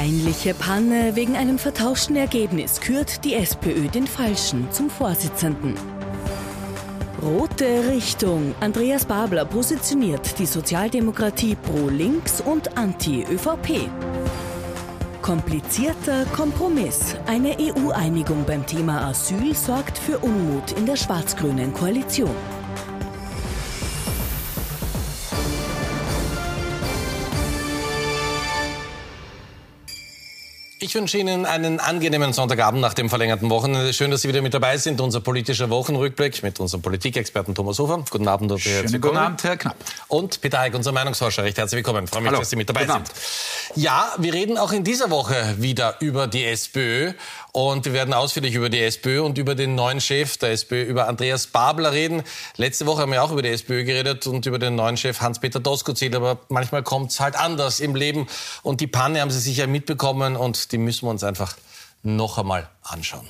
Peinliche Panne wegen einem vertauschten Ergebnis kürt die SPÖ den Falschen zum Vorsitzenden. Rote Richtung. Andreas Babler positioniert die Sozialdemokratie pro Links und anti-ÖVP. Komplizierter Kompromiss. Eine EU-Einigung beim Thema Asyl sorgt für Unmut in der schwarz-grünen Koalition. Ich wünsche Ihnen einen angenehmen Sonntagabend nach dem verlängerten Wochenende. Schön, dass Sie wieder mit dabei sind. Unser politischer Wochenrückblick mit unserem Politikexperten Thomas Hofer. Guten Abend und herzlich willkommen. Guten Abend, Herr Knapp. Und Peter Eick, unser Meinungsforscher. Recht herzlich willkommen. Freue mich, Hallo. dass Sie mit dabei Guten sind. Abend. Ja, wir reden auch in dieser Woche wieder über die SPÖ. Und wir werden ausführlich über die SPÖ und über den neuen Chef der SPÖ, über Andreas Babler reden. Letzte Woche haben wir auch über die SPÖ geredet und über den neuen Chef Hans-Peter Doskozil. Aber manchmal kommt es halt anders im Leben. Und die Panne haben Sie sicher mitbekommen und die müssen wir uns einfach noch einmal anschauen.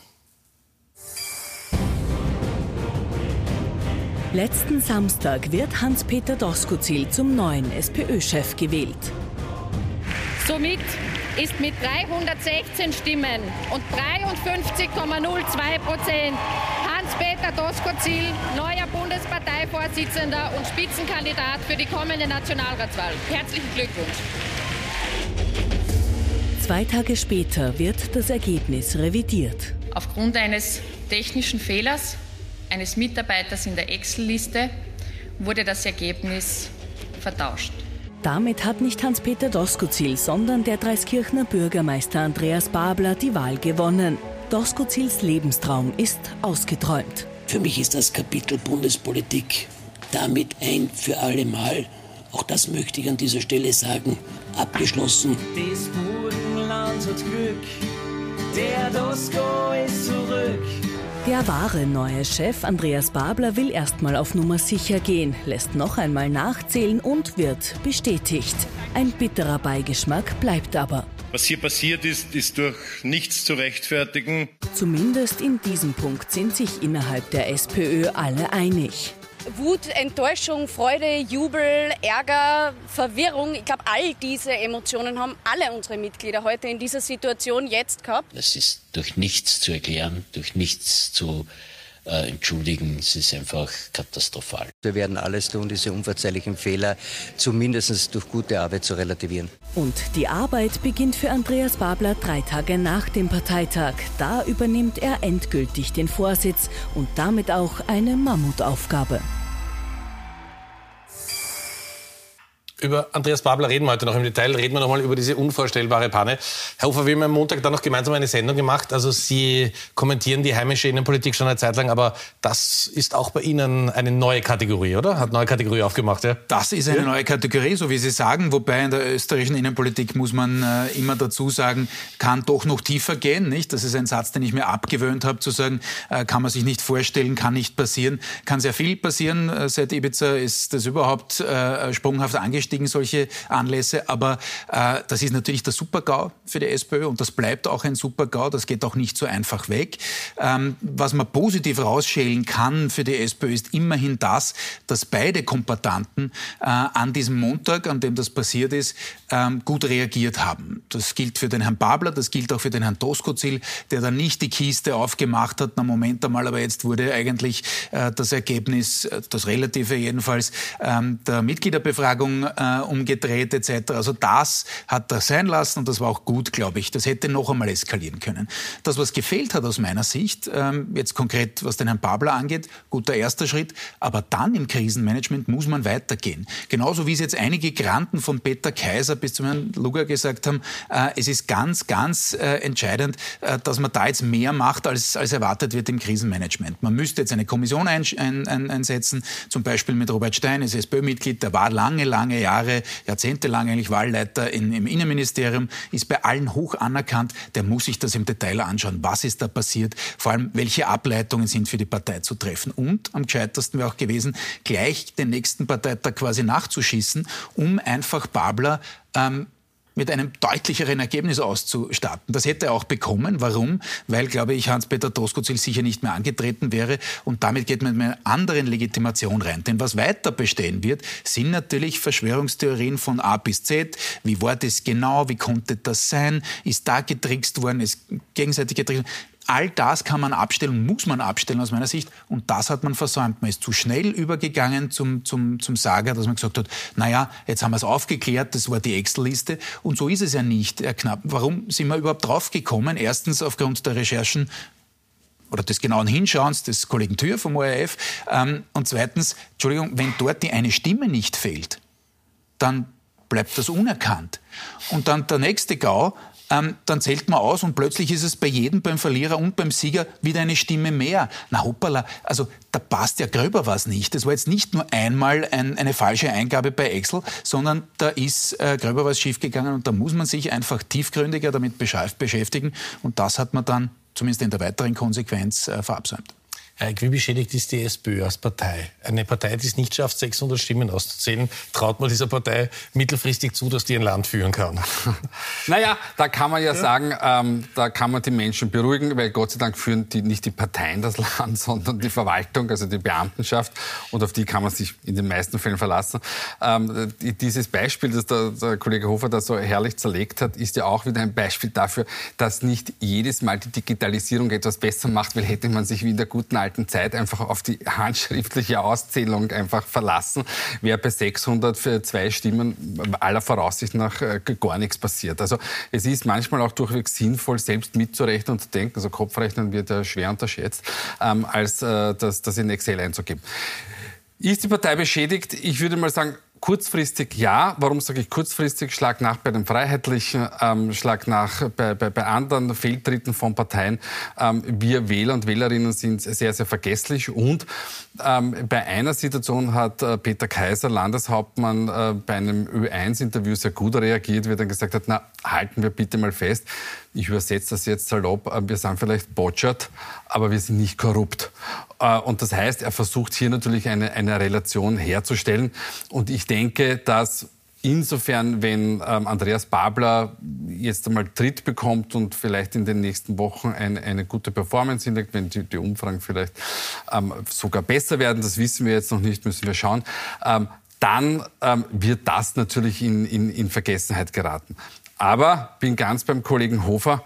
Letzten Samstag wird Hans-Peter Doskozil zum neuen SPÖ-Chef gewählt. Somit ist mit 316 Stimmen und 53,02 Prozent Hans-Peter Doskozil neuer Bundesparteivorsitzender und Spitzenkandidat für die kommende Nationalratswahl. Herzlichen Glückwunsch. Zwei Tage später wird das Ergebnis revidiert. Aufgrund eines technischen Fehlers eines Mitarbeiters in der Excel-Liste wurde das Ergebnis vertauscht. Damit hat nicht Hans-Peter Doskozil, sondern der Dreiskirchner Bürgermeister Andreas Babler die Wahl gewonnen. Doskozils Lebenstraum ist ausgeträumt. Für mich ist das Kapitel Bundespolitik damit ein für alle Mal, auch das möchte ich an dieser Stelle sagen, abgeschlossen. Burgenland hat Glück, der Dosko ist zurück. Der wahre neue Chef Andreas Babler will erstmal auf Nummer sicher gehen, lässt noch einmal nachzählen und wird bestätigt. Ein bitterer Beigeschmack bleibt aber. Was hier passiert ist, ist durch nichts zu rechtfertigen. Zumindest in diesem Punkt sind sich innerhalb der SPÖ alle einig. Wut, Enttäuschung, Freude, Jubel, Ärger, Verwirrung. Ich glaube, all diese Emotionen haben alle unsere Mitglieder heute in dieser Situation jetzt gehabt. Das ist durch nichts zu erklären, durch nichts zu äh, entschuldigen. Es ist einfach katastrophal. Wir werden alles tun, diese unverzeihlichen Fehler zumindest durch gute Arbeit zu relativieren. Und die Arbeit beginnt für Andreas Babler drei Tage nach dem Parteitag. Da übernimmt er endgültig den Vorsitz und damit auch eine Mammutaufgabe. Über Andreas Babler reden wir heute noch im Detail. Reden wir noch mal über diese unvorstellbare Panne. Herr Hofer, wir haben am Montag dann noch gemeinsam eine Sendung gemacht. Also Sie kommentieren die heimische Innenpolitik schon eine Zeit lang, aber das ist auch bei Ihnen eine neue Kategorie, oder? Hat eine neue Kategorie aufgemacht, ja? Das ist eine neue Kategorie, so wie Sie sagen. Wobei in der österreichischen Innenpolitik muss man äh, immer dazu sagen, kann doch noch tiefer gehen, nicht? Das ist ein Satz, den ich mir abgewöhnt habe, zu sagen, äh, kann man sich nicht vorstellen, kann nicht passieren. Kann sehr viel passieren. Äh, seit Ibiza ist das überhaupt äh, sprunghaft angestiegen gegen solche Anlässe. Aber äh, das ist natürlich der Supergau für die SPÖ und das bleibt auch ein Supergau. Das geht auch nicht so einfach weg. Ähm, was man positiv rausschälen kann für die SPÖ ist immerhin das, dass beide Kombatanten äh, an diesem Montag, an dem das passiert ist, ähm, gut reagiert haben. Das gilt für den Herrn Babler, das gilt auch für den Herrn Toskozil, der dann nicht die Kiste aufgemacht hat. Na Moment einmal, aber jetzt wurde eigentlich äh, das Ergebnis, äh, das relative jedenfalls, ähm, der Mitgliederbefragung äh, umgedreht etc. Also das hat er sein lassen und das war auch gut, glaube ich. Das hätte noch einmal eskalieren können. Das, was gefehlt hat aus meiner Sicht, ähm, jetzt konkret was den Herrn Babler angeht, guter erster Schritt, aber dann im Krisenmanagement muss man weitergehen. Genauso wie es jetzt einige Granten von Peter Kaiser bis zum Herrn Luger gesagt haben, äh, es ist ganz, ganz äh, entscheidend, äh, dass man da jetzt mehr macht, als, als erwartet wird im Krisenmanagement. Man müsste jetzt eine Kommission ein, ein, ein, einsetzen, zum Beispiel mit Robert Stein, ist SPÖ-Mitglied, der war lange, lange Jahre Jahre, jahrzehntelang eigentlich Wahlleiter in, im Innenministerium, ist bei allen hoch anerkannt. Der muss sich das im Detail anschauen. Was ist da passiert? Vor allem, welche Ableitungen sind für die Partei zu treffen? Und am gescheitersten wäre auch gewesen, gleich den nächsten Parteitag quasi nachzuschießen, um einfach Babler ähm, mit einem deutlicheren Ergebnis auszustatten. Das hätte er auch bekommen. Warum? Weil, glaube ich, Hans-Peter Doskozil sicher nicht mehr angetreten wäre und damit geht man mit einer anderen Legitimation rein. Denn was weiter bestehen wird, sind natürlich Verschwörungstheorien von A bis Z. Wie war das genau? Wie konnte das sein? Ist da getrickst worden? Ist gegenseitig getrickst worden? All das kann man abstellen, muss man abstellen aus meiner Sicht. Und das hat man versäumt. Man ist zu schnell übergegangen zum, zum, zum Sager, dass man gesagt hat, naja, jetzt haben wir es aufgeklärt, das war die Excel-Liste. Und so ist es ja nicht, Herr Knapp. Warum sind wir überhaupt draufgekommen? Erstens aufgrund der Recherchen oder des genauen Hinschauens des Kollegen Thür vom ORF. Ähm, und zweitens, Entschuldigung, wenn dort die eine Stimme nicht fehlt, dann bleibt das unerkannt. Und dann der nächste GAU, ähm, dann zählt man aus und plötzlich ist es bei jedem, beim Verlierer und beim Sieger wieder eine Stimme mehr. Na hoppala, also da passt ja gröber was nicht. Das war jetzt nicht nur einmal ein, eine falsche Eingabe bei Excel, sondern da ist äh, gröber was schiefgegangen und da muss man sich einfach tiefgründiger damit beschäftigen und das hat man dann zumindest in der weiteren Konsequenz äh, verabsäumt. Wie beschädigt ist die SPÖ als Partei? Eine Partei, die es nicht schafft, 600 Stimmen auszuzählen, traut man dieser Partei mittelfristig zu, dass die ein Land führen kann? Naja, da kann man ja, ja. sagen, ähm, da kann man die Menschen beruhigen, weil Gott sei Dank führen die, nicht die Parteien das Land, sondern die Verwaltung, also die Beamtenschaft. Und auf die kann man sich in den meisten Fällen verlassen. Ähm, dieses Beispiel, das der, der Kollege Hofer da so herrlich zerlegt hat, ist ja auch wieder ein Beispiel dafür, dass nicht jedes Mal die Digitalisierung etwas besser macht, weil hätte man sich wie in der guten alten alten Zeit einfach auf die handschriftliche Auszählung einfach verlassen, wäre bei 600 für zwei Stimmen aller Voraussicht nach äh, gar nichts passiert. Also es ist manchmal auch durchweg sinnvoll, selbst mitzurechnen und zu denken, also Kopfrechnen wird ja schwer unterschätzt, ähm, als äh, das, das in Excel einzugeben. Ist die Partei beschädigt? Ich würde mal sagen, Kurzfristig ja. Warum sage ich kurzfristig? Schlag nach bei den Freiheitlichen, ähm, Schlag nach bei, bei, bei anderen Fehltritten von Parteien. Ähm, wir Wähler und Wählerinnen sind sehr, sehr vergesslich. Und ähm, bei einer Situation hat äh, Peter Kaiser, Landeshauptmann, äh, bei einem Ö1-Interview sehr gut reagiert, wie er dann gesagt hat, na, halten wir bitte mal fest, ich übersetze das jetzt salopp, äh, wir sind vielleicht botschert, aber wir sind nicht korrupt. Äh, und das heißt, er versucht hier natürlich eine, eine Relation herzustellen. Und ich denke, dass Insofern, wenn ähm, Andreas Babler jetzt einmal Tritt bekommt und vielleicht in den nächsten Wochen ein, eine gute Performance hinlegt, wenn die, die Umfragen vielleicht ähm, sogar besser werden, das wissen wir jetzt noch nicht, müssen wir schauen, ähm, dann ähm, wird das natürlich in, in, in Vergessenheit geraten. Aber bin ganz beim Kollegen Hofer.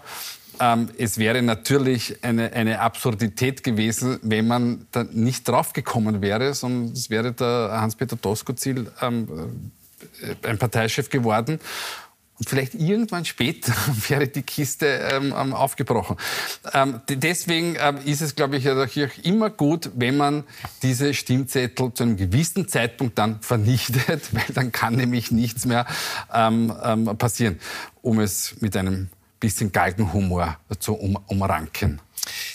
Ähm, es wäre natürlich eine, eine Absurdität gewesen, wenn man da nicht draufgekommen wäre, sondern es wäre der Hans-Peter Doskozil ähm, äh, ein Parteichef geworden. Und vielleicht irgendwann später wäre die Kiste ähm, ähm aufgebrochen. Ähm, deswegen ähm, ist es, glaube ich, immer gut, wenn man diese Stimmzettel zu einem gewissen Zeitpunkt dann vernichtet, weil dann kann nämlich nichts mehr ähm, ähm, passieren, um es mit einem bisschen Galgenhumor zu um, umranken.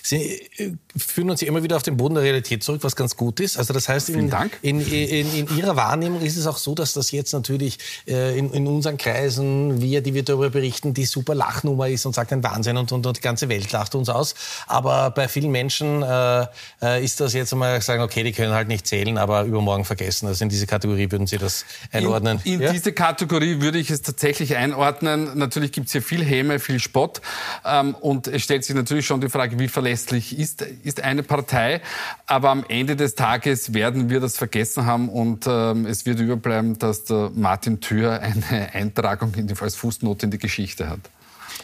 Sie äh, führen uns immer wieder auf den Boden der Realität zurück, was ganz gut ist. Also das heißt, in, in, in, in, Ihrer Wahrnehmung ist es auch so, dass das jetzt natürlich äh, in, unseren Kreisen, wir, die wir darüber berichten, die super Lachnummer ist und sagt ein Wahnsinn und, und, und die ganze Welt lacht uns aus. Aber bei vielen Menschen äh, äh, ist das jetzt einmal sagen, okay, die können halt nicht zählen, aber übermorgen vergessen. Also in diese Kategorie würden Sie das einordnen? In, ja? diese Kategorie würde ich es tatsächlich einordnen. Natürlich gibt es hier viel Häme, viel Spott. Ähm, und es stellt sich natürlich schon die Frage, wie verlässlich ist, ist eine Partei. Aber am Ende des Tages werden wir das vergessen haben und ähm, es wird überbleiben, dass der Martin Thür eine Eintragung in die, als Fußnote in die Geschichte hat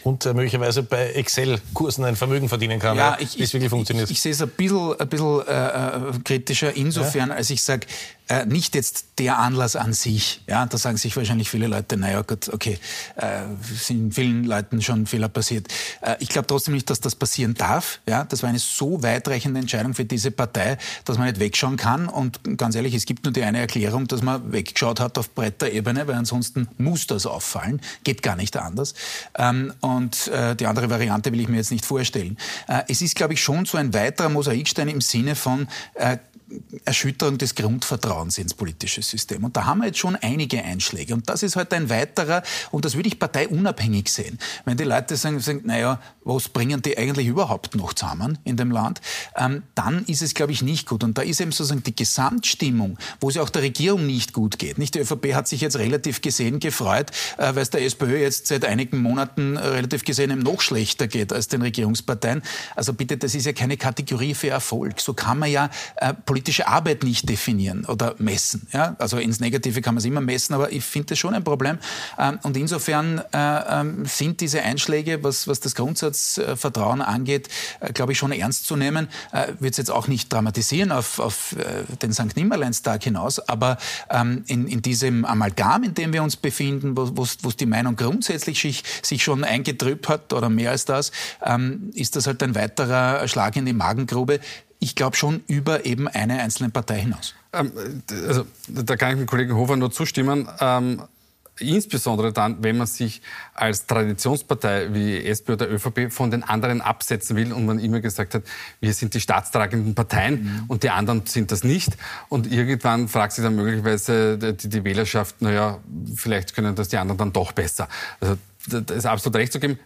und äh, möglicherweise bei Excel-Kursen ein Vermögen verdienen kann, ja, ich, ich, wirklich funktioniert. Ich, ich, sehe es ein bisschen, ein bisschen äh, äh kritischer insofern, ja. als ich sage, äh, nicht jetzt der Anlass an sich. Ja, da sagen sich wahrscheinlich viele Leute, naja gut, okay, äh, sind vielen Leuten schon Fehler passiert. Äh, ich glaube trotzdem nicht, dass das passieren darf. Ja, das war eine so weitreichende Entscheidung für diese Partei, dass man nicht wegschauen kann. Und ganz ehrlich, es gibt nur die eine Erklärung, dass man weggeschaut hat auf breiter Ebene, weil ansonsten muss das auffallen. Geht gar nicht anders. Ähm, und äh, die andere Variante will ich mir jetzt nicht vorstellen. Äh, es ist, glaube ich, schon so ein weiterer Mosaikstein im Sinne von, äh, Erschütterung des Grundvertrauens ins politische System. Und da haben wir jetzt schon einige Einschläge. Und das ist halt ein weiterer, und das würde ich parteiunabhängig sehen. Wenn die Leute sagen, sagen naja, was bringen die eigentlich überhaupt noch zusammen in dem Land, ähm, dann ist es, glaube ich, nicht gut. Und da ist eben sozusagen die Gesamtstimmung, wo es auch der Regierung nicht gut geht. Nicht? Die ÖVP hat sich jetzt relativ gesehen gefreut, äh, weil es der SPÖ jetzt seit einigen Monaten äh, relativ gesehen eben noch schlechter geht als den Regierungsparteien. Also bitte, das ist ja keine Kategorie für Erfolg. So kann man ja äh, politische Arbeit nicht definieren oder messen. Ja? Also ins Negative kann man es immer messen, aber ich finde das schon ein Problem. Ähm, und insofern äh, ähm, sind diese Einschläge, was, was das Grundsatzvertrauen angeht, äh, glaube ich, schon ernst zu nehmen. Äh, Wird es jetzt auch nicht dramatisieren auf, auf den St. Nimmerleinstag hinaus, aber ähm, in, in diesem Amalgam, in dem wir uns befinden, wo es die Meinung grundsätzlich sich, sich schon eingetrübt hat oder mehr als das, ist das halt ein weiterer Schlag in die Magengrube, ich glaube schon über eben eine einzelne Partei hinaus. Ähm, also, da kann ich dem Kollegen Hofer nur zustimmen. Ähm, insbesondere dann, wenn man sich als Traditionspartei wie SP oder ÖVP von den anderen absetzen will und man immer gesagt hat, wir sind die staatstragenden Parteien mhm. und die anderen sind das nicht. Und irgendwann fragt sich dann möglicherweise die, die Wählerschaft, naja, vielleicht können das die anderen dann doch besser. Also das ist absolut recht zu geben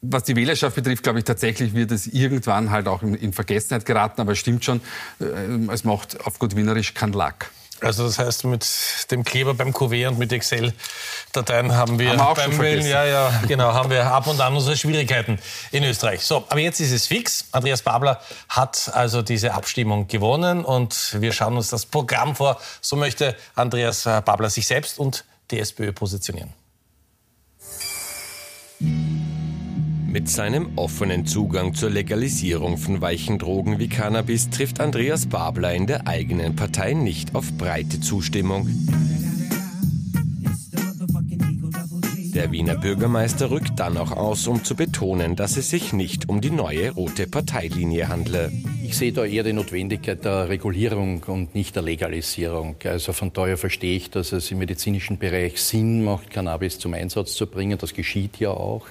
was die Wählerschaft betrifft, glaube ich tatsächlich wird es irgendwann halt auch in, in Vergessenheit geraten. Aber es stimmt schon, äh, es macht auf gut Wienerisch keinen Lack. Also das heißt, mit dem Kleber beim Kuvert und mit Excel-Dateien haben wir haben wir beim Wählen, ja, ja, genau, haben wir ab und an unsere Schwierigkeiten in Österreich. So, aber jetzt ist es fix. Andreas Babler hat also diese Abstimmung gewonnen und wir schauen uns das Programm vor. So möchte Andreas Babler sich selbst und die SPÖ positionieren. Mit seinem offenen Zugang zur Legalisierung von weichen Drogen wie Cannabis trifft Andreas Babler in der eigenen Partei nicht auf breite Zustimmung. Der Wiener Bürgermeister rückt dann auch aus, um zu betonen, dass es sich nicht um die neue rote Parteilinie handle. Ich sehe da eher die Notwendigkeit der Regulierung und nicht der Legalisierung. Also von daher verstehe ich, dass es im medizinischen Bereich Sinn macht, Cannabis zum Einsatz zu bringen. Das geschieht ja auch.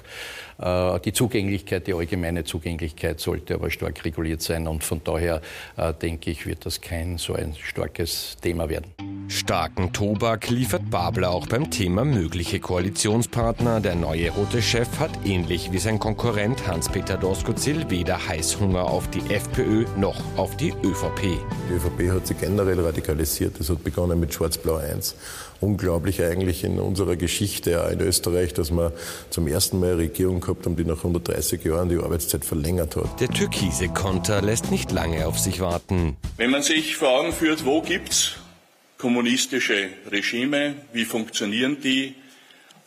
Äh, die Zugänglichkeit, die allgemeine Zugänglichkeit sollte aber stark reguliert sein und von daher äh, denke ich, wird das kein so ein starkes Thema werden. Starken Tobak liefert Babler auch beim Thema mögliche Koalitionspartner. Der neue rote Chef hat ähnlich wie sein Konkurrent Hans-Peter Doskozil weder Heißhunger auf die FPÖ noch auf die ÖVP. Die ÖVP hat sich generell radikalisiert. Es hat begonnen mit Schwarz-Blau 1 unglaublich eigentlich in unserer Geschichte auch in Österreich, dass wir zum ersten Mal eine Regierung gehabt haben, die nach 130 Jahren die Arbeitszeit verlängert hat. Der türkise Konter lässt nicht lange auf sich warten. Wenn man sich vor Augen führt, wo gibt's kommunistische Regime, wie funktionieren die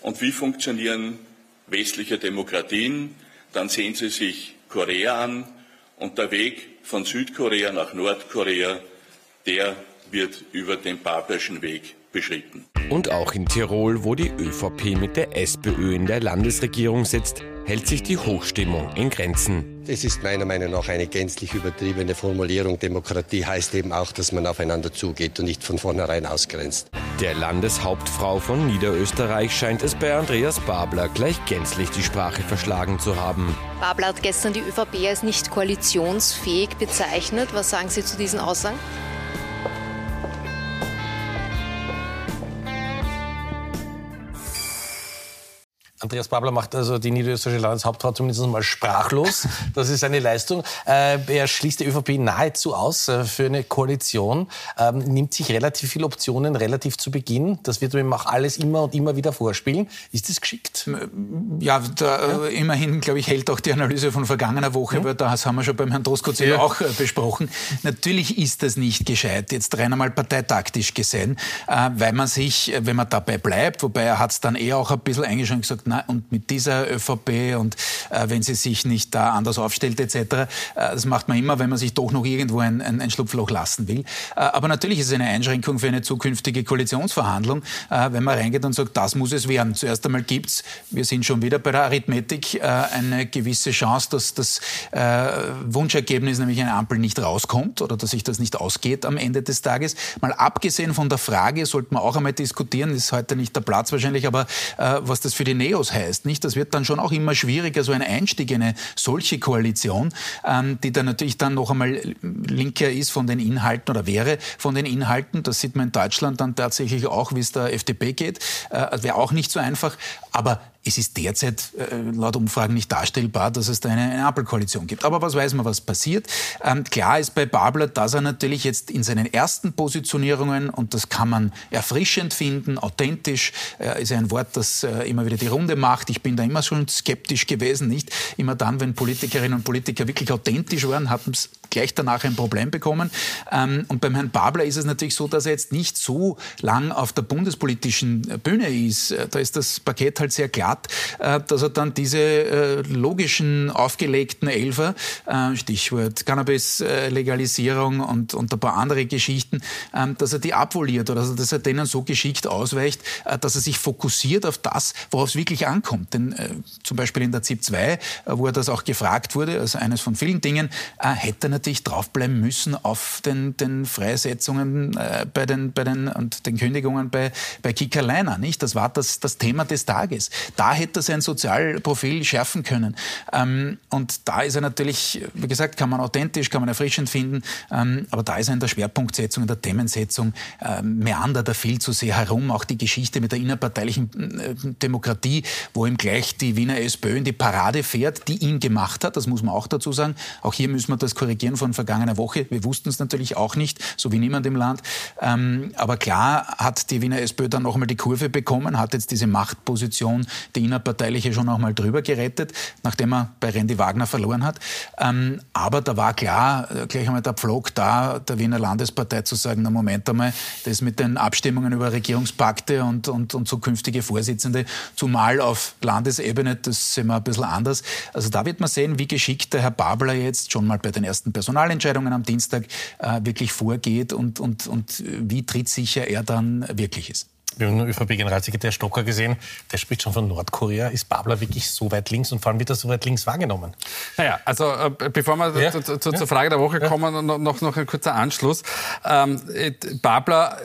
und wie funktionieren westliche Demokratien, dann sehen Sie sich Korea an und der Weg von Südkorea nach Nordkorea, der wird über den Babelschen Weg beschritten. Und auch in Tirol, wo die ÖVP mit der SPÖ in der Landesregierung sitzt, hält sich die Hochstimmung in Grenzen. Es ist meiner Meinung nach eine gänzlich übertriebene Formulierung. Demokratie heißt eben auch, dass man aufeinander zugeht und nicht von vornherein ausgrenzt. Der Landeshauptfrau von Niederösterreich scheint es bei Andreas Babler gleich gänzlich die Sprache verschlagen zu haben. Babler hat gestern die ÖVP als nicht koalitionsfähig bezeichnet. Was sagen Sie zu diesen Aussagen? Andreas Babler macht also die niederösterreichische Landeshauptfrau zumindest mal sprachlos. Das ist eine Leistung. Äh, er schließt die ÖVP nahezu aus äh, für eine Koalition, ähm, nimmt sich relativ viele Optionen relativ zu Beginn. Das wird ihm auch alles immer und immer wieder vorspielen. Ist das geschickt? Ja, da, äh, immerhin, glaube ich, hält auch die Analyse von vergangener Woche, ja. weil das haben wir schon beim Herrn Droskozil ja. auch besprochen. Natürlich ist das nicht gescheit, jetzt rein einmal parteitaktisch gesehen, weil man sich, wenn man dabei bleibt, wobei er hat es dann eher auch ein bisschen eingeschränkt gesagt, na, und mit dieser ÖVP und äh, wenn sie sich nicht da anders aufstellt etc. Äh, das macht man immer, wenn man sich doch noch irgendwo ein, ein, ein Schlupfloch lassen will. Äh, aber natürlich ist es eine Einschränkung für eine zukünftige Koalitionsverhandlung, äh, wenn man reingeht und sagt, das muss es werden. Zuerst einmal gibt's, wir sind schon wieder bei der Arithmetik, äh, eine gewisse Chance, dass das äh, Wunschergebnis, nämlich eine Ampel, nicht rauskommt oder dass sich das nicht ausgeht am Ende des Tages. Mal abgesehen von der Frage, sollte man auch einmal diskutieren, ist heute nicht der Platz wahrscheinlich, aber was das für die Neo parteilos heißt. Nicht? Das wird dann schon auch immer schwieriger, so ein Einstieg in eine solche Koalition, ähm, die dann natürlich dann noch einmal linker ist von den Inhalten oder wäre von den Inhalten. Das sieht man in Deutschland dann tatsächlich auch, wie es der FDP geht. Äh, Wäre auch nicht so einfach. Aber es ist derzeit äh, laut Umfragen nicht darstellbar, dass es da eine, eine Ampelkoalition gibt. Aber was weiß man, was passiert? Ähm, klar ist bei Babler, dass er natürlich jetzt in seinen ersten Positionierungen, und das kann man erfrischend finden, authentisch, äh, ist ein Wort, das äh, immer wieder die Runde macht. Ich bin da immer schon skeptisch gewesen, nicht? Immer dann, wenn Politikerinnen und Politiker wirklich authentisch waren, hatten es gleich danach ein Problem bekommen. Ähm, und beim Herrn Babler ist es natürlich so, dass er jetzt nicht so lang auf der bundespolitischen Bühne ist. Äh, da ist das Paket halt sehr hat, äh, dass er dann diese äh, logischen, aufgelegten Elfer, äh, Stichwort Cannabis-Legalisierung und, und ein paar andere Geschichten, ähm, dass er die abvoliert oder dass er denen so geschickt ausweicht, dass er sich fokussiert auf das, worauf es wirklich ankommt. Denn zum Beispiel in der ZIP 2, wo er das auch gefragt wurde, also eines von vielen Dingen, hätte er natürlich draufbleiben müssen auf den, den Freisetzungen bei den, bei den, und den Kündigungen bei, bei Kika Leiner, nicht? Das war das, das Thema des Tages da hätte er sein Sozialprofil schärfen können. Ähm, und da ist er natürlich, wie gesagt, kann man authentisch, kann man erfrischend finden, ähm, aber da ist er in der Schwerpunktsetzung, in der Themensetzung, ähm, meandert er viel zu sehr herum. Auch die Geschichte mit der innerparteilichen äh, Demokratie, wo ihm gleich die Wiener SPÖ in die Parade fährt, die ihn gemacht hat, das muss man auch dazu sagen. Auch hier müssen wir das korrigieren von vergangener Woche. Wir wussten es natürlich auch nicht, so wie niemand im Land. Ähm, aber klar hat die Wiener SPÖ dann noch einmal die Kurve bekommen, hat jetzt diese Machtposition, die innerparteiliche schon auch mal drüber gerettet, nachdem er bei Randy Wagner verloren hat. Ähm, aber da war klar, äh, gleich einmal der Pflog da, der Wiener Landespartei zu sagen, na Moment einmal, das mit den Abstimmungen über Regierungspakte und, und, und zukünftige Vorsitzende, zumal auf Landesebene, das sehen wir ein bisschen anders. Also da wird man sehen, wie geschickt der Herr Babler jetzt schon mal bei den ersten Personalentscheidungen am Dienstag äh, wirklich vorgeht und, und, und wie trittsicher er dann wirklich ist. Wir haben nur ÖVP-Generalsekretär Stocker gesehen, der spricht schon von Nordkorea. Ist Babler wirklich so weit links und vor allem wird er so weit links wahrgenommen? Naja, also äh, bevor wir ja? zu, zu, ja? zur Frage der Woche ja? kommen, noch, noch ein kurzer Anschluss. Ähm, Babler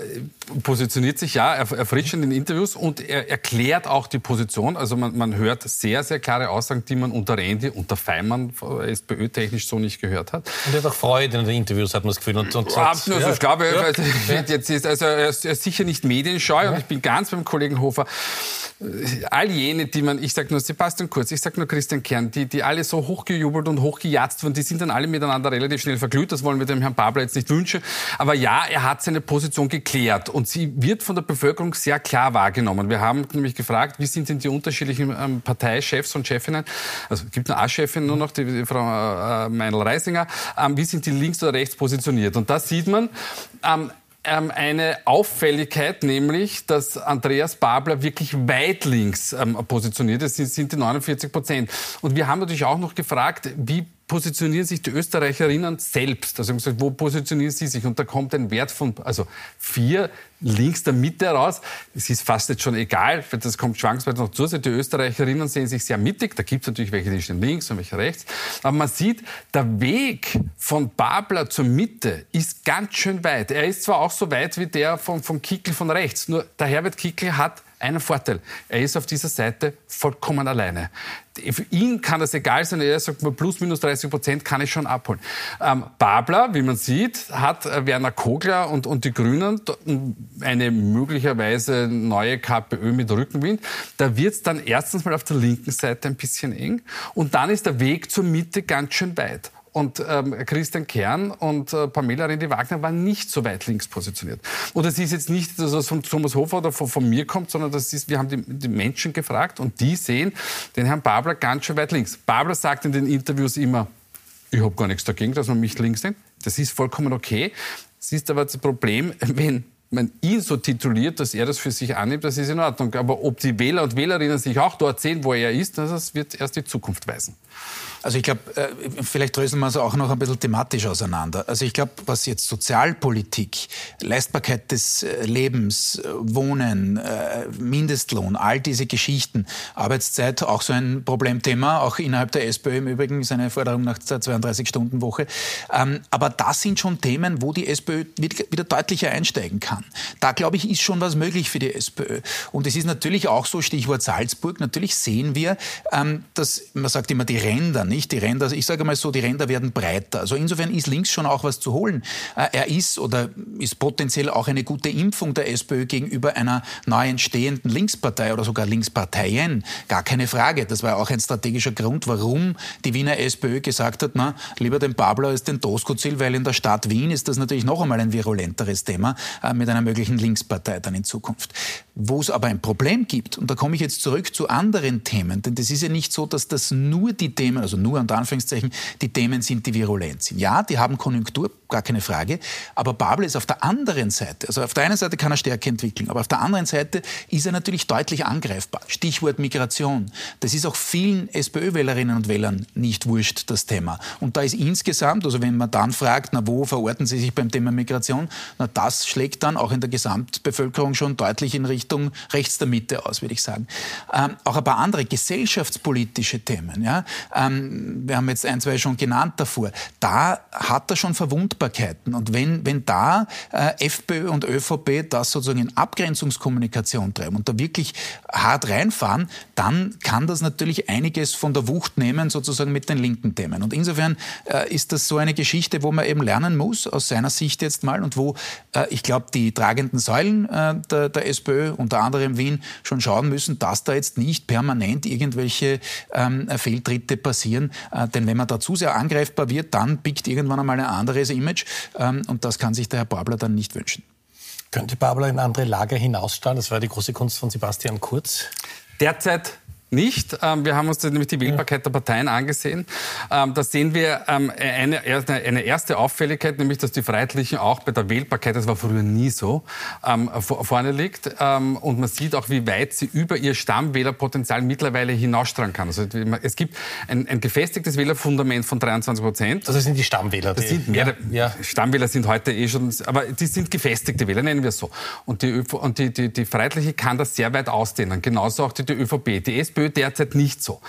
positioniert sich ja erfrischend in Interviews und er erklärt auch die Position. Also man, man hört sehr, sehr klare Aussagen, die man unter Rendi, unter Feimann, SPÖ-technisch so nicht gehört hat. Und er hat auch Freude in den Interviews, hat man das Gefühl. Und, und sagt, also ja, ich glaube, ja. jetzt ist, also er ist sicher nicht medienscheu und ich bin ganz beim Kollegen Hofer all jene, die man, ich sage nur Sebastian Kurz, ich sage nur Christian Kern, die, die alle so hochgejubelt und hochgejatzt wurden, die sind dann alle miteinander relativ schnell verglüht. Das wollen wir dem Herrn Babler jetzt nicht wünschen. Aber ja, er hat seine Position geklärt und sie wird von der Bevölkerung sehr klar wahrgenommen. Wir haben nämlich gefragt, wie sind denn die unterschiedlichen ähm, Parteichefs und Chefinnen, also es gibt eine A-Chefin nur noch, die, die Frau äh, Meinl-Reisinger, ähm, wie sind die links oder rechts positioniert? Und da sieht man, ähm, ähm, eine Auffälligkeit, nämlich, dass Andreas Babler wirklich weit links ähm, positioniert ist, sind, sind die 49 Prozent. Und wir haben natürlich auch noch gefragt, wie positionieren sich die Österreicherinnen selbst? Also gesagt, wo positionieren sie sich? Und da kommt ein Wert von, also vier links der Mitte heraus. Es ist fast jetzt schon egal, weil das kommt schwanksweise noch zu. Die Österreicherinnen sehen sich sehr mittig. Da gibt es natürlich welche, die stehen links und welche rechts. Aber man sieht, der Weg von Babler zur Mitte ist ganz schön weit. Er ist zwar auch so weit wie der von, von Kickel von rechts. Nur der Herbert Kickel hat einen Vorteil. Er ist auf dieser Seite vollkommen alleine. Für ihn kann das egal sein. Er sagt, plus minus 30 Prozent kann ich schon abholen. Ähm, Babler, wie man sieht, hat äh, Werner Kogler und, und die Grünen eine möglicherweise neue KPÖ mit Rückenwind. Da wird es dann erstens mal auf der linken Seite ein bisschen eng und dann ist der Weg zur Mitte ganz schön weit. Und ähm, Christian Kern und äh, Pamela Rendi-Wagner waren nicht so weit links positioniert. Und das ist jetzt nicht, dass es von Thomas Hofer oder von, von mir kommt, sondern das ist, wir haben die, die, Menschen gefragt und die sehen den Herrn Babler ganz schön weit links. Babler sagt in den Interviews immer, ich habe gar nichts dagegen, dass man mich links nimmt. Das ist vollkommen okay. Es ist aber das Problem, wenn man ihn so tituliert, dass er das für sich annimmt, das ist in Ordnung. Aber ob die Wähler und Wählerinnen sich auch dort sehen, wo er ist, das wird erst die Zukunft weisen. Also ich glaube, äh, vielleicht dröseln wir es auch noch ein bisschen thematisch auseinander. Also ich glaube, was jetzt Sozialpolitik, Leistbarkeit des äh, Lebens, äh, Wohnen, Mindestlohn, all diese Geschichten, Arbeitszeit, auch so ein Problemthema, auch innerhalb der SPÖ im Übrigen, seine Forderung nach der 32-Stunden-Woche. Ähm, aber das sind schon Themen, wo die SPÖ wieder deutlicher einsteigen kann. Da, glaube ich, ist schon was möglich für die SPÖ. Und es ist natürlich auch so, Stichwort Salzburg, natürlich sehen wir, ähm, dass, man sagt immer die Ränder, nicht? Die Ränder, ich sage mal so, die Ränder werden breiter. Also insofern ist links schon auch was zu holen. Äh, er ist oder ist potenziell auch eine gute Impfung der SPÖ gegenüber einer neu entstehenden Linkspartei oder sogar Linksparteien. Gar keine Frage. Das war auch ein strategischer Grund, warum die Wiener SPÖ gesagt hat, na, lieber den Pablo als den Doskozil, weil in der Stadt Wien ist das natürlich noch einmal ein virulenteres Thema äh, mit einer möglichen Linkspartei dann in Zukunft. Wo es aber ein Problem gibt, und da komme ich jetzt zurück zu anderen Themen, denn das ist ja nicht so, dass das nur die Themen, also nur unter Anführungszeichen, die Themen sind, die virulent sind. Ja, die haben Konjunktur, gar keine Frage, aber Babel ist auf der anderen Seite, also auf der einen Seite kann er Stärke entwickeln, aber auf der anderen Seite ist er natürlich deutlich angreifbar. Stichwort Migration. Das ist auch vielen SPÖ-Wählerinnen und Wählern nicht wurscht, das Thema. Und da ist insgesamt, also wenn man dann fragt, na wo verorten Sie sich beim Thema Migration, na das schlägt dann auch in der Gesamtbevölkerung schon deutlich in Richtung rechts der Mitte aus, würde ich sagen. Ähm, auch ein paar andere gesellschaftspolitische Themen. Ja? Ähm, wir haben jetzt ein, zwei schon genannt davor. Da hat er schon Verwundbarkeiten. Und wenn, wenn da äh, FPÖ und ÖVP das sozusagen in Abgrenzungskommunikation treiben und da wirklich hart reinfahren, dann kann das natürlich einiges von der Wucht nehmen, sozusagen mit den linken Themen. Und insofern äh, ist das so eine Geschichte, wo man eben lernen muss, aus seiner Sicht jetzt mal, und wo äh, ich glaube, die tragenden Säulen äh, der, der SPÖ, unter anderem Wien, schon schauen müssen, dass da jetzt nicht permanent irgendwelche ähm, Fehltritte passieren. Äh, denn wenn man da zu sehr angreifbar wird, dann biegt irgendwann einmal ein anderes Image. Ähm, und das kann sich der Herr Babler dann nicht wünschen. Könnte Babler in andere Lager hinausstrahlen? Das war die große Kunst von Sebastian Kurz. Derzeit nicht. Ähm, wir haben uns nämlich die Wählbarkeit der Parteien angesehen. Ähm, da sehen wir ähm, eine, eine erste Auffälligkeit, nämlich dass die Freiheitlichen auch bei der Wählbarkeit, das war früher nie so, vorne liegt. Und man sieht auch, wie weit sie über ihr Stammwählerpotenzial mittlerweile hinausstrahlen kann. Also es gibt ein, ein gefestigtes Wählerfundament von 23 Prozent. Das sind die Stammwähler. Das sind mehr, ja. Stammwähler sind heute eh schon, aber die sind gefestigte Wähler, nennen wir es so. Und die, und die, die, die Freiheitliche kann das sehr weit ausdehnen. Genauso auch die, die ÖVP. Die SPÖ derzeit nicht so.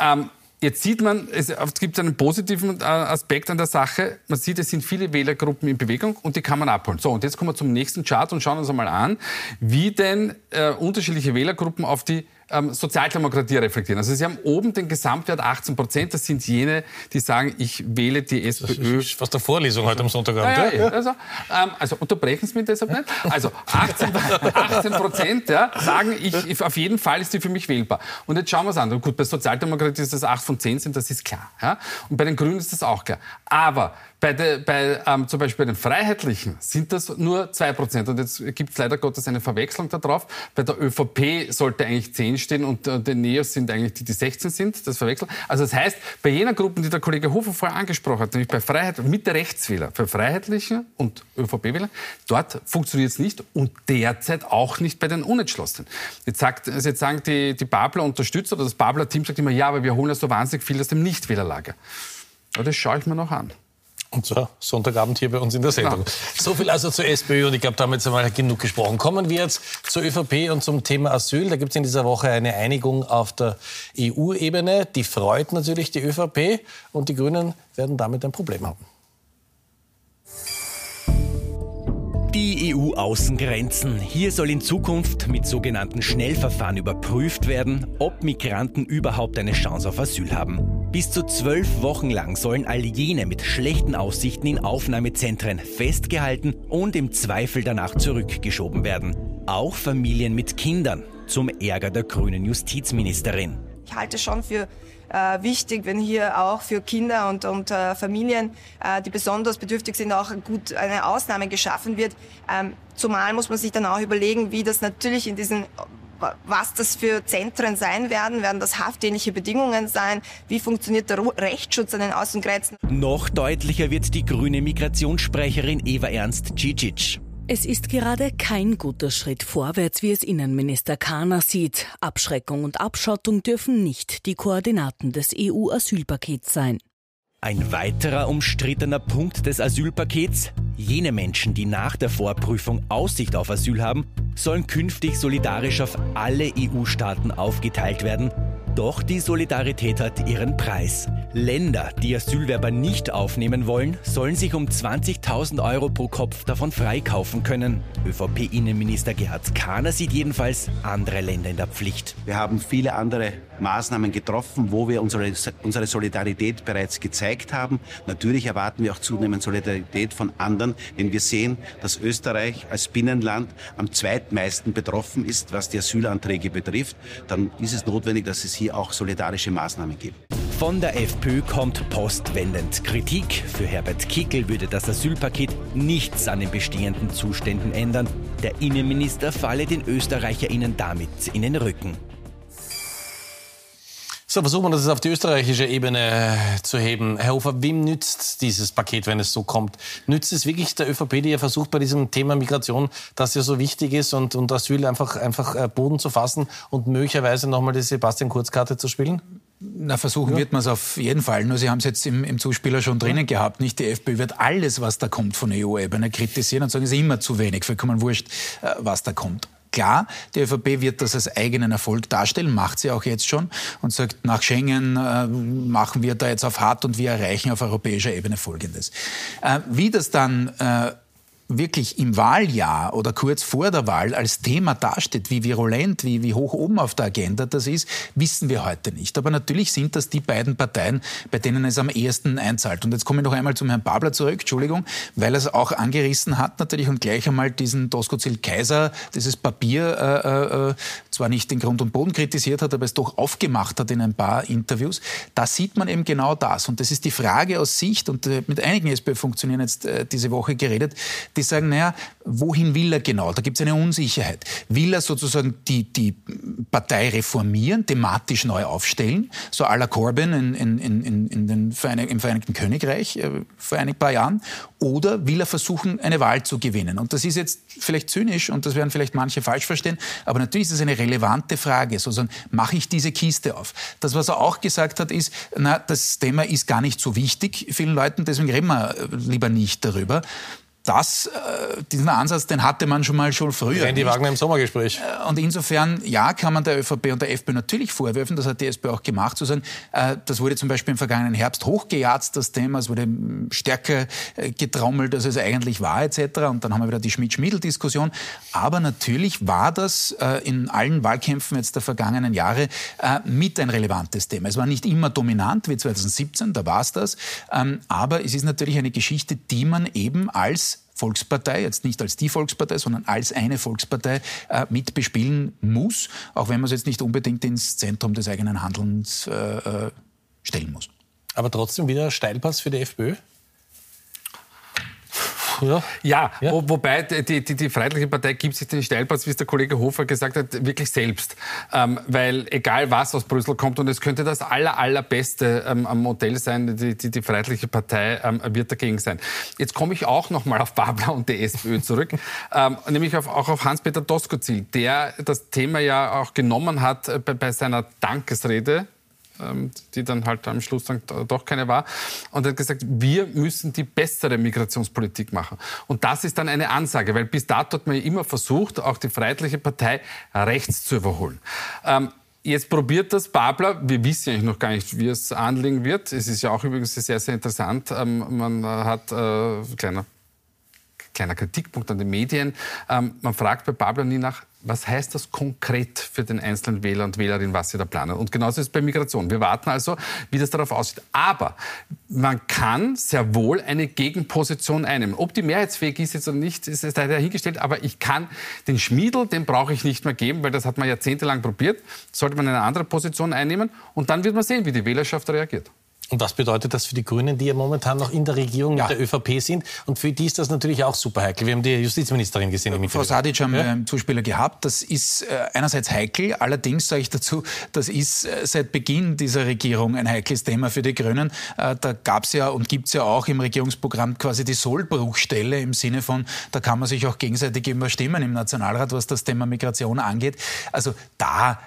Ähm, Jetzt sieht man, es gibt einen positiven äh, Aspekt an der Sache. Man sieht, es sind viele Wählergruppen in Bewegung und die kann man abholen. So, und jetzt kommen wir zum nächsten Chart und schauen uns einmal an, wie denn äh, unterschiedliche Wählergruppen auf die ähm, Sozialdemokratie reflektieren. Also Sie haben oben den Gesamtwert 18 Prozent. Das sind jene, die sagen, ich wähle die SPÖ. Das ist fast der Vorlesung heute am Sonntagabend. Ja, ja, ja. Also, ähm, also, unterbrechen Sie mich deshalb nicht. Also 18 Prozent ja, sagen, ich, auf jeden Fall ist die für mich wählbar. Und jetzt schauen wir es an. Und gut, bei Sozialdemokratie ist das 8 von 10 sind, das ist klar. Ja? Und bei den Grünen ist das auch klar. Aber bei, de, bei ähm, zum Beispiel bei den Freiheitlichen sind das nur 2%. Und jetzt gibt es leider Gottes eine Verwechslung darauf. Bei der ÖVP sollte eigentlich 10 stehen und äh, die Neos sind eigentlich die, die 16 sind. Das verwechseln. Also das heißt, bei jener Gruppen, die der Kollege Hofer vorher angesprochen hat, nämlich bei Freiheit, mit der Rechtswähler, für Freiheitliche und ÖVP-Wähler, dort funktioniert es nicht und derzeit auch nicht bei den Unentschlossenen. Jetzt, sagt, jetzt sagen die, die Babler-Unterstützer oder das Babler-Team sagt immer, ja, aber wir holen ja so wahnsinnig viel aus dem Nichtwählerlager. Aber das schaue ich mir noch an. Und zwar Sonntagabend hier bei uns in der Sendung. Ja. So viel also zur SPÖ und ich glaube, damit haben wir genug gesprochen. Kommen wir jetzt zur ÖVP und zum Thema Asyl. Da gibt es in dieser Woche eine Einigung auf der EU-Ebene. Die freut natürlich die ÖVP und die Grünen werden damit ein Problem haben. Die EU-Außengrenzen. Hier soll in Zukunft mit sogenannten Schnellverfahren überprüft werden, ob Migranten überhaupt eine Chance auf Asyl haben. Bis zu zwölf Wochen lang sollen all jene mit schlechten Aussichten in Aufnahmezentren festgehalten und im Zweifel danach zurückgeschoben werden. Auch Familien mit Kindern, zum Ärger der grünen Justizministerin. Ich halte schon für äh, wichtig, wenn hier auch für Kinder und, und äh, Familien, äh, die besonders bedürftig sind, auch gut eine Ausnahme geschaffen wird. Ähm, zumal muss man sich dann auch überlegen, wie das natürlich in diesen was das für Zentren sein werden. Werden das haftähnliche Bedingungen sein? Wie funktioniert der Rechtsschutz an den Außengrenzen? Noch deutlicher wird die grüne Migrationssprecherin Eva Ernst Cicic. Es ist gerade kein guter Schritt vorwärts, wie es Innenminister Kahner sieht. Abschreckung und Abschottung dürfen nicht die Koordinaten des EU-Asylpakets sein. Ein weiterer umstrittener Punkt des Asylpakets? Jene Menschen, die nach der Vorprüfung Aussicht auf Asyl haben, sollen künftig solidarisch auf alle EU-Staaten aufgeteilt werden. Doch die Solidarität hat ihren Preis. Länder, die Asylwerber nicht aufnehmen wollen, sollen sich um 20.000 Euro pro Kopf davon freikaufen können. ÖVP-Innenminister Gerhard Kahner sieht jedenfalls andere Länder in der Pflicht. Wir haben viele andere Maßnahmen getroffen, wo wir unsere, unsere Solidarität bereits gezeigt haben. Natürlich erwarten wir auch zunehmend Solidarität von anderen, wenn wir sehen, dass Österreich als Binnenland am zweitmeisten betroffen ist, was die Asylanträge betrifft. Dann ist es notwendig, dass es hier auch solidarische Maßnahmen gibt. Von der FPÖ kommt postwendend Kritik. Für Herbert Kickel würde das Asylpaket nichts an den bestehenden Zuständen ändern. Der Innenminister falle den ÖsterreicherInnen damit in den Rücken. So, versuchen wir das auf die österreichische Ebene zu heben. Herr Hofer, wem nützt dieses Paket, wenn es so kommt? Nützt es wirklich der ÖVP, die ja versucht bei diesem Thema Migration, das ja so wichtig ist und, und Asyl einfach, einfach äh, Boden zu fassen und möglicherweise nochmal die Sebastian Kurz-Karte zu spielen? Na, versuchen ja. wird man es auf jeden Fall. Nur Sie haben es jetzt im, im Zuspieler schon drinnen gehabt. Nicht die FPÖ wird alles, was da kommt von EU-Ebene kritisieren und sagen, es ist immer zu wenig. Vollkommen wurscht, äh, was da kommt. Klar, die ÖVP wird das als eigenen Erfolg darstellen, macht sie auch jetzt schon und sagt, nach Schengen äh, machen wir da jetzt auf hart und wir erreichen auf europäischer Ebene Folgendes. Äh, wie das dann äh, wirklich im Wahljahr oder kurz vor der Wahl als Thema dasteht, wie virulent, wie, wie hoch oben auf der Agenda das ist, wissen wir heute nicht. Aber natürlich sind das die beiden Parteien, bei denen es am ehesten einzahlt. Und jetzt komme ich noch einmal zum Herrn Babler zurück, Entschuldigung, weil er es auch angerissen hat natürlich und gleich einmal diesen Doskozil Kaiser, dieses Papier äh, äh, zwar nicht den Grund und Boden kritisiert hat, aber es doch aufgemacht hat in ein paar Interviews. Da sieht man eben genau das. Und das ist die Frage aus Sicht, und äh, mit einigen SPÖ-Funktionären jetzt äh, diese Woche geredet, die sagen, naja, wohin will er genau? Da gibt es eine Unsicherheit. Will er sozusagen die, die Partei reformieren, thematisch neu aufstellen, so à la Corbyn in, in, in, in den Vereinig im Vereinigten Königreich äh, vor ein paar Jahren? Oder will er versuchen, eine Wahl zu gewinnen? Und das ist jetzt vielleicht zynisch und das werden vielleicht manche falsch verstehen, aber natürlich ist es eine relevante Frage. Sozusagen, mache ich diese Kiste auf? Das, was er auch gesagt hat, ist, na, das Thema ist gar nicht so wichtig vielen Leuten, deswegen reden wir lieber nicht darüber das, äh, diesen Ansatz, den hatte man schon mal schon früher. Randy Wagner im Sommergespräch. Äh, und insofern, ja, kann man der ÖVP und der FPÖ natürlich vorwerfen, das hat die SPÖ auch gemacht, zu sagen, äh, das wurde zum Beispiel im vergangenen Herbst hochgejatzt, das Thema, es wurde stärker getrommelt, als es eigentlich war, etc. Und dann haben wir wieder die Schmidt-Schmiedl-Diskussion. Aber natürlich war das in allen Wahlkämpfen jetzt der vergangenen Jahre mit ein relevantes Thema. Es war nicht immer dominant wie 2017, da war es das. Ähm, aber es ist natürlich eine Geschichte, die man eben als Volkspartei, jetzt nicht als die Volkspartei, sondern als eine Volkspartei äh, mit muss, auch wenn man es jetzt nicht unbedingt ins Zentrum des eigenen Handelns äh, äh stellen muss. Aber trotzdem wieder Steilpass für die FPÖ? Ja, ja, ja. Wo, wobei die, die, die Freiheitliche Partei gibt sich den Steilpass, wie es der Kollege Hofer gesagt hat, wirklich selbst. Ähm, weil egal was aus Brüssel kommt, und es könnte das aller, allerbeste ähm, Modell sein, die, die, die Freiheitliche Partei ähm, wird dagegen sein. Jetzt komme ich auch noch mal auf Babler und die SPÖ zurück, ähm, nämlich auf, auch auf Hans-Peter Doskozil, der das Thema ja auch genommen hat äh, bei, bei seiner Dankesrede die dann halt am Schluss dann doch keine war. Und er hat gesagt, wir müssen die bessere Migrationspolitik machen. Und das ist dann eine Ansage, weil bis dato hat man ja immer versucht, auch die Freiheitliche Partei rechts zu überholen. Ähm, Jetzt probiert das Babler. Wir wissen eigentlich noch gar nicht, wie es anlegen wird. Es ist ja auch übrigens sehr, sehr interessant. Ähm, man hat, äh, kleiner, kleiner Kritikpunkt an den Medien, ähm, man fragt bei Babler nie nach, was heißt das konkret für den einzelnen Wähler und Wählerin, was sie da planen? Und genauso ist es bei Migration. Wir warten also, wie das darauf aussieht. Aber man kann sehr wohl eine Gegenposition einnehmen. Ob die mehrheitsfähig ist jetzt oder nicht, ist dahingestellt. Aber ich kann den Schmiedel, den brauche ich nicht mehr geben, weil das hat man jahrzehntelang probiert. Sollte man eine andere Position einnehmen und dann wird man sehen, wie die Wählerschaft reagiert. Und was bedeutet das für die Grünen, die ja momentan noch in der Regierung ja. mit der ÖVP sind? Und für die ist das natürlich auch super heikel. Wir haben die Justizministerin gesehen. Im Frau Sadic haben ja? einen Zuspieler gehabt. Das ist äh, einerseits heikel. Allerdings sage ich dazu, das ist äh, seit Beginn dieser Regierung ein heikles Thema für die Grünen. Äh, da gab es ja und gibt es ja auch im Regierungsprogramm quasi die Sollbruchstelle im Sinne von, da kann man sich auch gegenseitig überstimmen im Nationalrat, was das Thema Migration angeht. Also da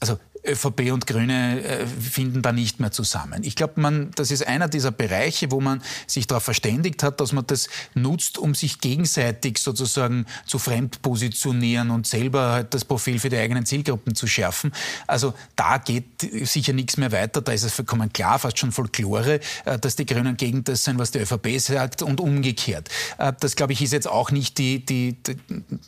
also ÖVP und Grüne äh, finden da nicht mehr zusammen. Ich glaube, man, das ist einer dieser Bereiche, wo man sich darauf verständigt hat, dass man das nutzt, um sich gegenseitig sozusagen zu fremdpositionieren und selber halt das Profil für die eigenen Zielgruppen zu schärfen. Also da geht sicher nichts mehr weiter. Da ist es vollkommen klar, fast schon Folklore, äh, dass die Grünen gegen das sind, was die ÖVP sagt und umgekehrt. Äh, das, glaube ich, ist jetzt auch nicht die, die,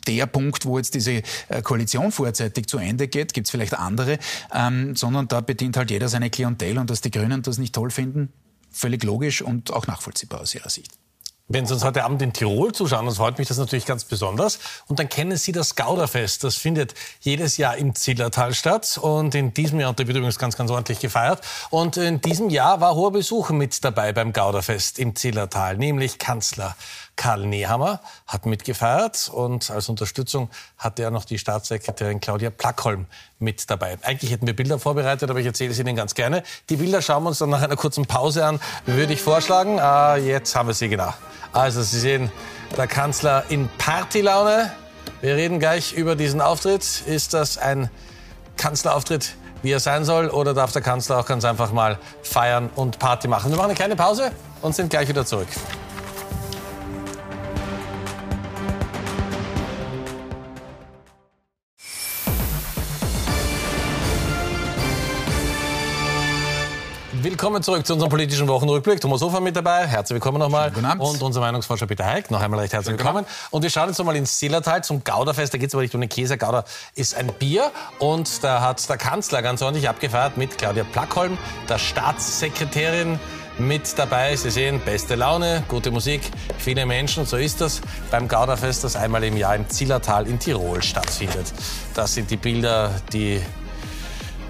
der Punkt, wo jetzt diese Koalition vorzeitig zu Ende geht. Gibt es vielleicht andere ähm, sondern da bedient halt jeder seine Klientel und dass die Grünen das nicht toll finden, völlig logisch und auch nachvollziehbar aus ihrer Sicht. Wenn Sie uns heute Abend in Tirol zuschauen, dann freut mich das natürlich ganz besonders. Und dann kennen Sie das Gauderfest. Das findet jedes Jahr im Zillertal statt. Und in diesem Jahr, und da wird übrigens ganz, ganz ordentlich gefeiert. Und in diesem Jahr war hoher Besuch mit dabei beim Gauderfest im Zillertal, nämlich Kanzler Karl Nehammer hat mitgefeiert und als Unterstützung hatte er noch die Staatssekretärin Claudia Plackholm mit dabei. Eigentlich hätten wir Bilder vorbereitet, aber ich erzähle sie Ihnen ganz gerne. Die Bilder schauen wir uns dann nach einer kurzen Pause an, würde ich vorschlagen. Ah, jetzt haben wir sie genau. Also Sie sehen, der Kanzler in Partylaune. Wir reden gleich über diesen Auftritt. Ist das ein Kanzlerauftritt, wie er sein soll, oder darf der Kanzler auch ganz einfach mal feiern und Party machen? Wir machen eine kleine Pause und sind gleich wieder zurück. Willkommen zurück zu unserem politischen Wochenrückblick. Thomas Hofer mit dabei. Herzlich willkommen nochmal. Und unser Meinungsforscher Peter Heik. Noch einmal recht herzlich willkommen. Und wir schauen jetzt nochmal ins Zillertal zum Gauderfest. Da geht es aber nicht um den Käse. Gauder ist ein Bier. Und da hat der Kanzler ganz ordentlich abgefeiert mit Claudia Plackholm, der Staatssekretärin mit dabei. Sie sehen, beste Laune, gute Musik, viele Menschen. So ist das beim Gauderfest, das einmal im Jahr im Zillertal in Tirol stattfindet. Das sind die Bilder, die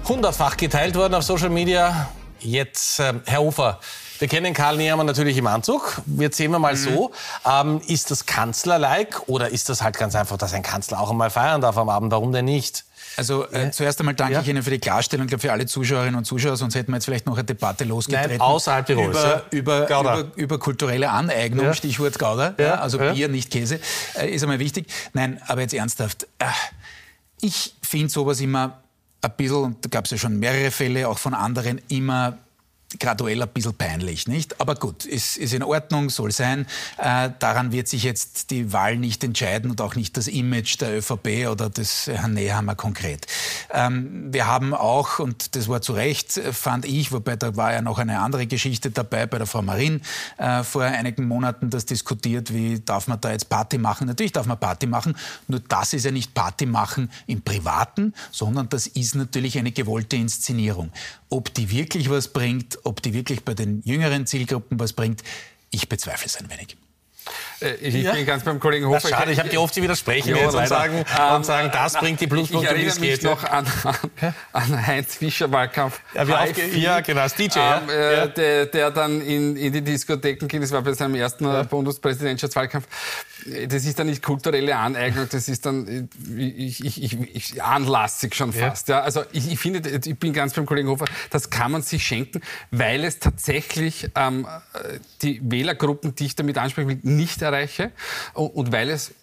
hundertfach geteilt wurden auf Social Media. Jetzt, äh, Herr Hofer, wir kennen Karl Nehammer natürlich im Anzug. Jetzt sehen wir mal mhm. so. Ähm, ist das Kanzler-like oder ist das halt ganz einfach, dass ein Kanzler auch einmal feiern darf am Abend? Warum denn nicht? Also äh, zuerst einmal danke ja. ich Ihnen für die Klarstellung, glaube für alle Zuschauerinnen und Zuschauer, sonst hätten wir jetzt vielleicht noch eine Debatte losgetreten. Nein, außerhalb Tirols. Über, über, über, über, kulturelle Aneignung, ja. Stichwort Gouda, ja. also Bier, nicht Käse, äh, ist einmal wichtig. Nein, aber jetzt ernsthaft. Äh, ich finde sowas immer ein bisschen, und da gab es ja schon mehrere Fälle, auch von anderen, immer graduell ein bisschen peinlich, nicht? Aber gut, ist, ist in Ordnung, soll sein. Äh, daran wird sich jetzt die Wahl nicht entscheiden und auch nicht das Image der ÖVP oder des Herrn Nehammer konkret. Ähm, wir haben auch, und das war zu Recht, fand ich, wobei da war ja noch eine andere Geschichte dabei bei der Frau Marin äh, vor einigen Monaten, das diskutiert, wie darf man da jetzt Party machen? Natürlich darf man Party machen, nur das ist ja nicht Party machen im Privaten, sondern das ist natürlich eine gewollte Inszenierung. Ob die wirklich was bringt, ob die wirklich bei den jüngeren Zielgruppen was bringt, ich bezweifle es ein wenig. Äh, ich ja. bin ganz beim Kollegen Hofer. schade, ich habe die oft, die widersprechen ja, jetzt und sagen, ähm, und sagen, das bringt die Pluspunkte, wie es geht. Ich erinnere mich noch an, an Heinz Fischer Wahlkampf. Ja, ja, genau, als DJ. Ähm, äh, ja. der, der, dann in, in, die Diskotheken ging, das war bei seinem ersten ja. Bundespräsidentschaftswahlkampf. Das ist dann nicht kulturelle Aneignung, das ist dann ich, ich, ich, ich anlassig schon fast. Ja. Also ich, ich finde, ich bin ganz beim Kollegen Hofer, das kann man sich schenken, weil es tatsächlich ähm, die Wählergruppen, die ich damit ansprechen will, nicht erreiche und, und weil es,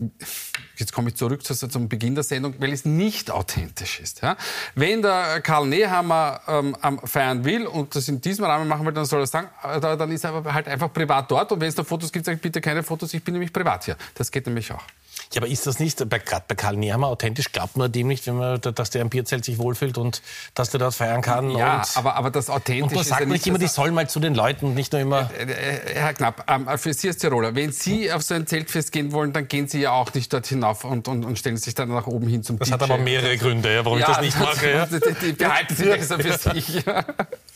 jetzt komme ich zurück zu, zum Beginn der Sendung, weil es nicht authentisch ist. Ja? Wenn der Karl Nehammer ähm, feiern will und das in diesem Rahmen machen will, dann soll er sagen, äh, dann ist er halt einfach privat dort und wenn es da Fotos gibt, sage ich bitte keine Fotos, ich bin nämlich privat hier. Das geht nämlich auch. Ja, aber ist das nicht, gerade bei Karl Nehammer, authentisch, glaubt man dem nicht, wenn man, dass der im Bierzelt sich wohlfühlt und dass der dort feiern kann? Ja, aber, aber das authentisch und man sagt ja nicht immer, die sollen mal zu den Leuten und nicht nur immer... Äh, äh, Herr Knapp, ähm, für Sie als Tiroler, wenn Sie auf so ein Zeltfest gehen wollen, dann gehen Sie ja auch nicht dort hinauf und, und, und stellen sich dann nach oben hin zum Das DJ. hat aber mehrere Gründe, ja, warum ja, ich das nicht mache. Ja. Die, die behalten Sie besser für sich.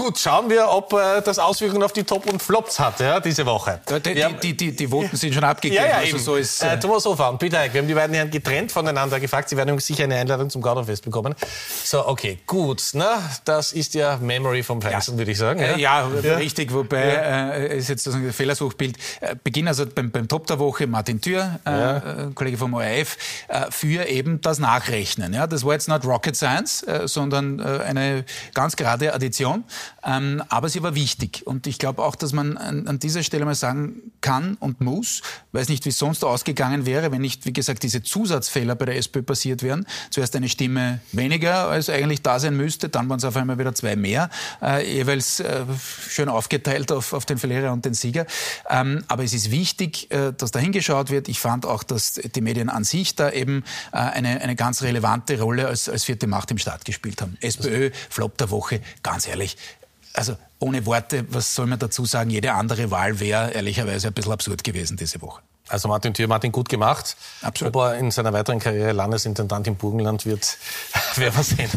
Gut, schauen wir, ob äh, das Auswirkungen auf die Top und Flops hat, ja, diese Woche. Die, die, die, die, Voten sind schon abgegeben. Ja, ja, also so ist, äh, Thomas Hofer und Peter Eick, wir haben die beiden Herren getrennt voneinander gefragt. Sie werden sicher eine Einladung zum Gauderfest bekommen. So, okay, gut. Na, das ist ja Memory vom Feinsten, ja. würde ich sagen. Ja, ja, ja. richtig. Wobei äh, ist jetzt ein Fehlersuchbild. Äh, Beginn also beim, beim Top der Woche Martin Thür, äh, Kollege vom ORF, äh, für eben das Nachrechnen. Ja, das war jetzt nicht Rocket Science, äh, sondern äh, eine ganz gerade Addition. Ähm, aber sie war wichtig. Und ich glaube auch, dass man an, an, dieser Stelle mal sagen kann und muss, weiß nicht, wie es sonst ausgegangen wäre, wenn nicht, wie gesagt, diese Zusatzfehler bei der SPÖ passiert wären. Zuerst eine Stimme weniger, als eigentlich da sein müsste, dann waren es auf einmal wieder zwei mehr, äh, jeweils äh, schön aufgeteilt auf, auf den Verlierer und den Sieger. Ähm, aber es ist wichtig, äh, dass da hingeschaut wird. Ich fand auch, dass die Medien an sich da eben äh, eine, eine ganz relevante Rolle als, als vierte Macht im Staat gespielt haben. SPÖ, Flop der Woche, ganz ehrlich, also ohne Worte, was soll man dazu sagen? Jede andere Wahl wäre ehrlicherweise ein bisschen absurd gewesen diese Woche. Also Martin Thier, Martin gut gemacht. Absolut. Ob er in seiner weiteren Karriere Landesintendant im Burgenland wird, werden wir sehen.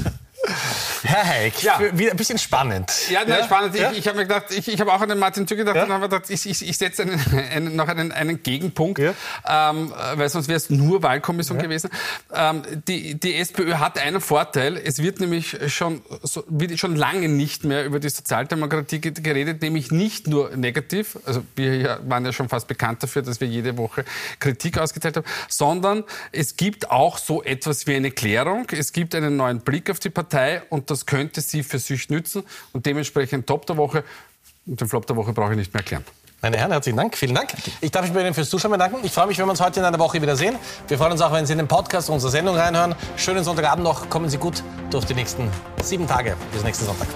Herr Heik, ja. wieder ein bisschen spannend. Ja, nein, ja? spannend. Ja? Ich, ich habe mir gedacht, ich, ich habe auch an den Martin Züge gedacht ja? und habe gedacht, ich, ich, ich setze einen, einen, noch einen, einen Gegenpunkt, ähm, weil sonst wäre es nur Wahlkommission gewesen. Ähm, die, die SPÖ hat einen Vorteil. Es wird nämlich schon, so, wird schon lange nicht mehr über die Sozialdemokratie geredet, nämlich nicht nur negativ. Also wir waren ja schon fast bekannt dafür, dass wir jede Woche Kritik ausgeteilt haben, sondern es gibt auch so etwas wie eine Klärung. Es gibt einen neuen Blick auf die Partei und das könnte sie für sich nützen. Und dementsprechend Top der Woche. Und den Flop der Woche brauche ich nicht mehr erklären. Meine Herren, herzlichen Dank. Vielen Dank. Ich darf mich bei Ihnen fürs Zuschauen bedanken. Ich freue mich, wenn wir uns heute in einer Woche wieder sehen. Wir freuen uns auch, wenn Sie in den Podcast unserer Sendung reinhören. Schönen Sonntagabend noch. Kommen Sie gut durch die nächsten sieben Tage. Bis nächsten Sonntag.